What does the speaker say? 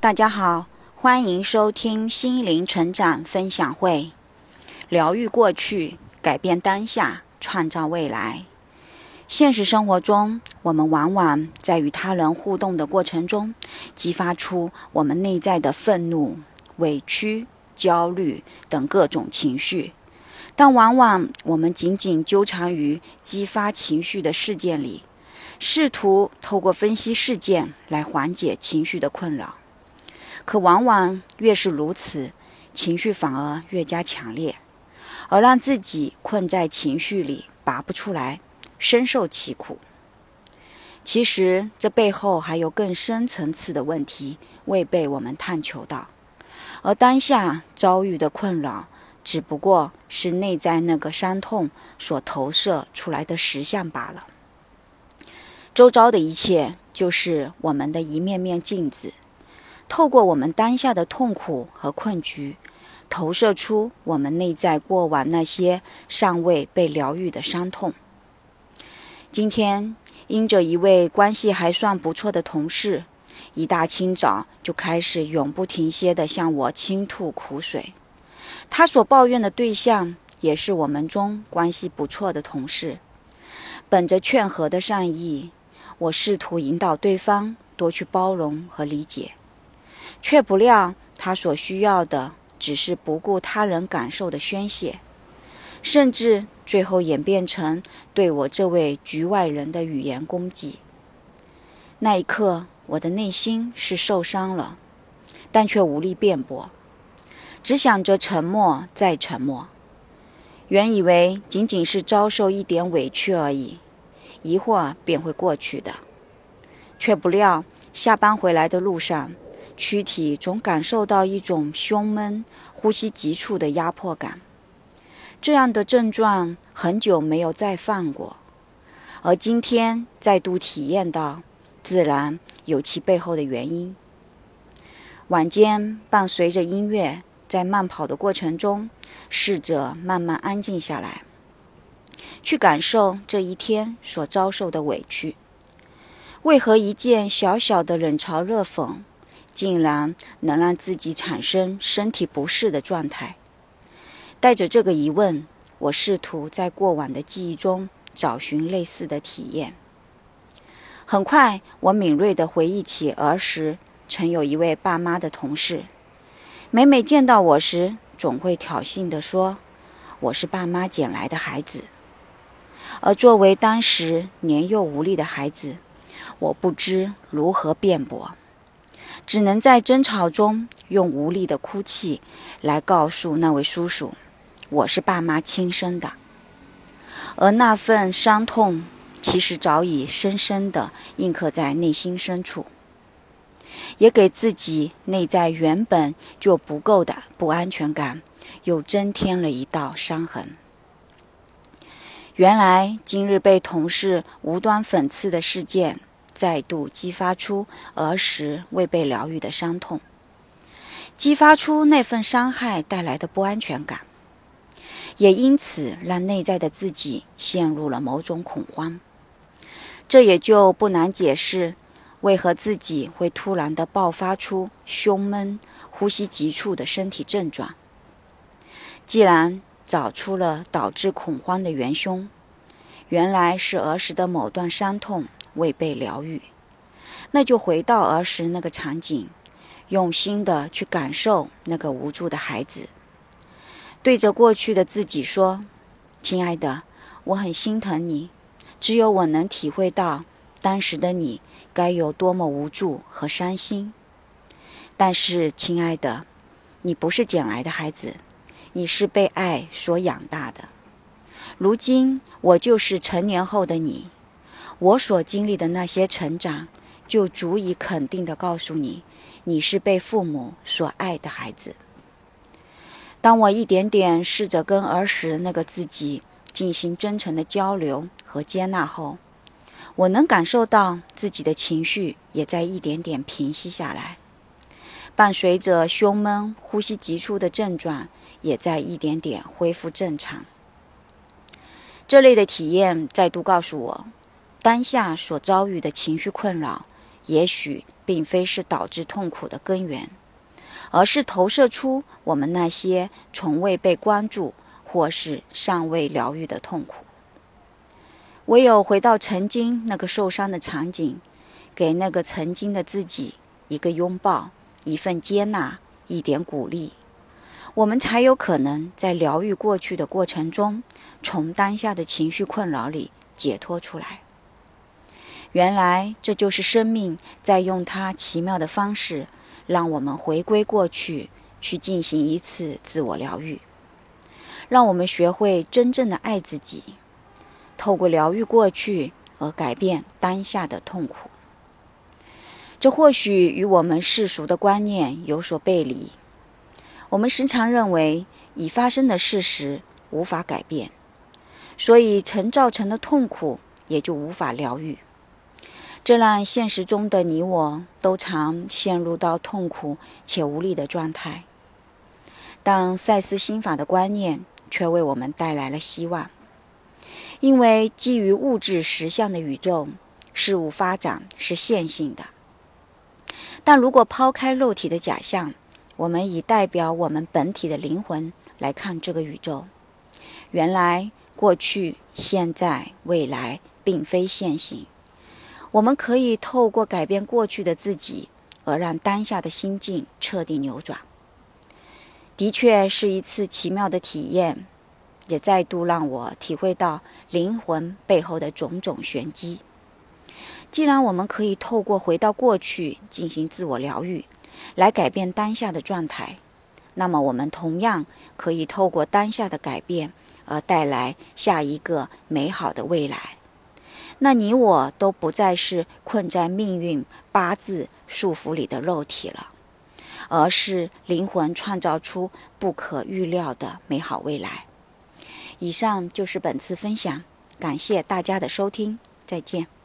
大家好，欢迎收听心灵成长分享会。疗愈过去，改变当下，创造未来。现实生活中，我们往往在与他人互动的过程中，激发出我们内在的愤怒、委屈、焦虑等各种情绪。但往往我们仅仅纠缠于激发情绪的事件里，试图透过分析事件来缓解情绪的困扰。可往往越是如此，情绪反而越加强烈，而让自己困在情绪里拔不出来。深受其苦。其实，这背后还有更深层次的问题未被我们探求到，而当下遭遇的困扰，只不过是内在那个伤痛所投射出来的实相罢了。周遭的一切，就是我们的一面面镜子，透过我们当下的痛苦和困局，投射出我们内在过往那些尚未被疗愈的伤痛。今天，因着一位关系还算不错的同事，一大清早就开始永不停歇地向我倾吐苦水。他所抱怨的对象也是我们中关系不错的同事。本着劝和的善意，我试图引导对方多去包容和理解，却不料他所需要的只是不顾他人感受的宣泄，甚至。最后演变成对我这位局外人的语言攻击。那一刻，我的内心是受伤了，但却无力辩驳，只想着沉默再沉默。原以为仅仅是遭受一点委屈而已，一会儿便会过去的，却不料下班回来的路上，躯体总感受到一种胸闷、呼吸急促的压迫感。这样的症状很久没有再犯过，而今天再度体验到，自然有其背后的原因。晚间伴随着音乐，在慢跑的过程中，试着慢慢安静下来，去感受这一天所遭受的委屈。为何一件小小的冷嘲热讽，竟然能让自己产生身体不适的状态？带着这个疑问，我试图在过往的记忆中找寻类似的体验。很快，我敏锐地回忆起儿时曾有一位爸妈的同事，每每见到我时，总会挑衅地说：“我是爸妈捡来的孩子。”而作为当时年幼无力的孩子，我不知如何辩驳。只能在争吵中用无力的哭泣来告诉那位叔叔。我是爸妈亲生的，而那份伤痛其实早已深深地印刻在内心深处，也给自己内在原本就不够的不安全感又增添了一道伤痕。原来今日被同事无端讽刺的事件，再度激发出儿时未被疗愈的伤痛，激发出那份伤害带来的不安全感。也因此让内在的自己陷入了某种恐慌，这也就不难解释为何自己会突然的爆发出胸闷、呼吸急促的身体症状。既然找出了导致恐慌的元凶，原来是儿时的某段伤痛未被疗愈，那就回到儿时那个场景，用心的去感受那个无助的孩子。对着过去的自己说：“亲爱的，我很心疼你。只有我能体会到当时的你该有多么无助和伤心。但是，亲爱的，你不是捡来的孩子，你是被爱所养大的。如今，我就是成年后的你，我所经历的那些成长，就足以肯定地告诉你，你是被父母所爱的孩子。”当我一点点试着跟儿时那个自己进行真诚的交流和接纳后，我能感受到自己的情绪也在一点点平息下来，伴随着胸闷、呼吸急促的症状也在一点点恢复正常。这类的体验再度告诉我，当下所遭遇的情绪困扰，也许并非是导致痛苦的根源，而是投射出我们那些从未被关注或是尚未疗愈的痛苦。唯有回到曾经那个受伤的场景，给那个曾经的自己一个拥抱、一份接纳、一点鼓励，我们才有可能在疗愈过去的过程中，从当下的情绪困扰里解脱出来。原来，这就是生命在用它奇妙的方式，让我们回归过去，去进行一次自我疗愈，让我们学会真正的爱自己，透过疗愈过去而改变当下的痛苦。这或许与我们世俗的观念有所背离。我们时常认为已发生的事实无法改变，所以曾造成的痛苦也就无法疗愈。这让现实中的你我都常陷入到痛苦且无力的状态。但赛斯心法的观念却为我们带来了希望，因为基于物质实相的宇宙，事物发展是线性的。但如果抛开肉体的假象，我们以代表我们本体的灵魂来看这个宇宙，原来过去、现在、未来并非线性。我们可以透过改变过去的自己，而让当下的心境彻底扭转。的确是一次奇妙的体验，也再度让我体会到灵魂背后的种种玄机。既然我们可以透过回到过去进行自我疗愈，来改变当下的状态，那么我们同样可以透过当下的改变，而带来下一个美好的未来。那你我都不再是困在命运八字束缚里的肉体了，而是灵魂创造出不可预料的美好未来。以上就是本次分享，感谢大家的收听，再见。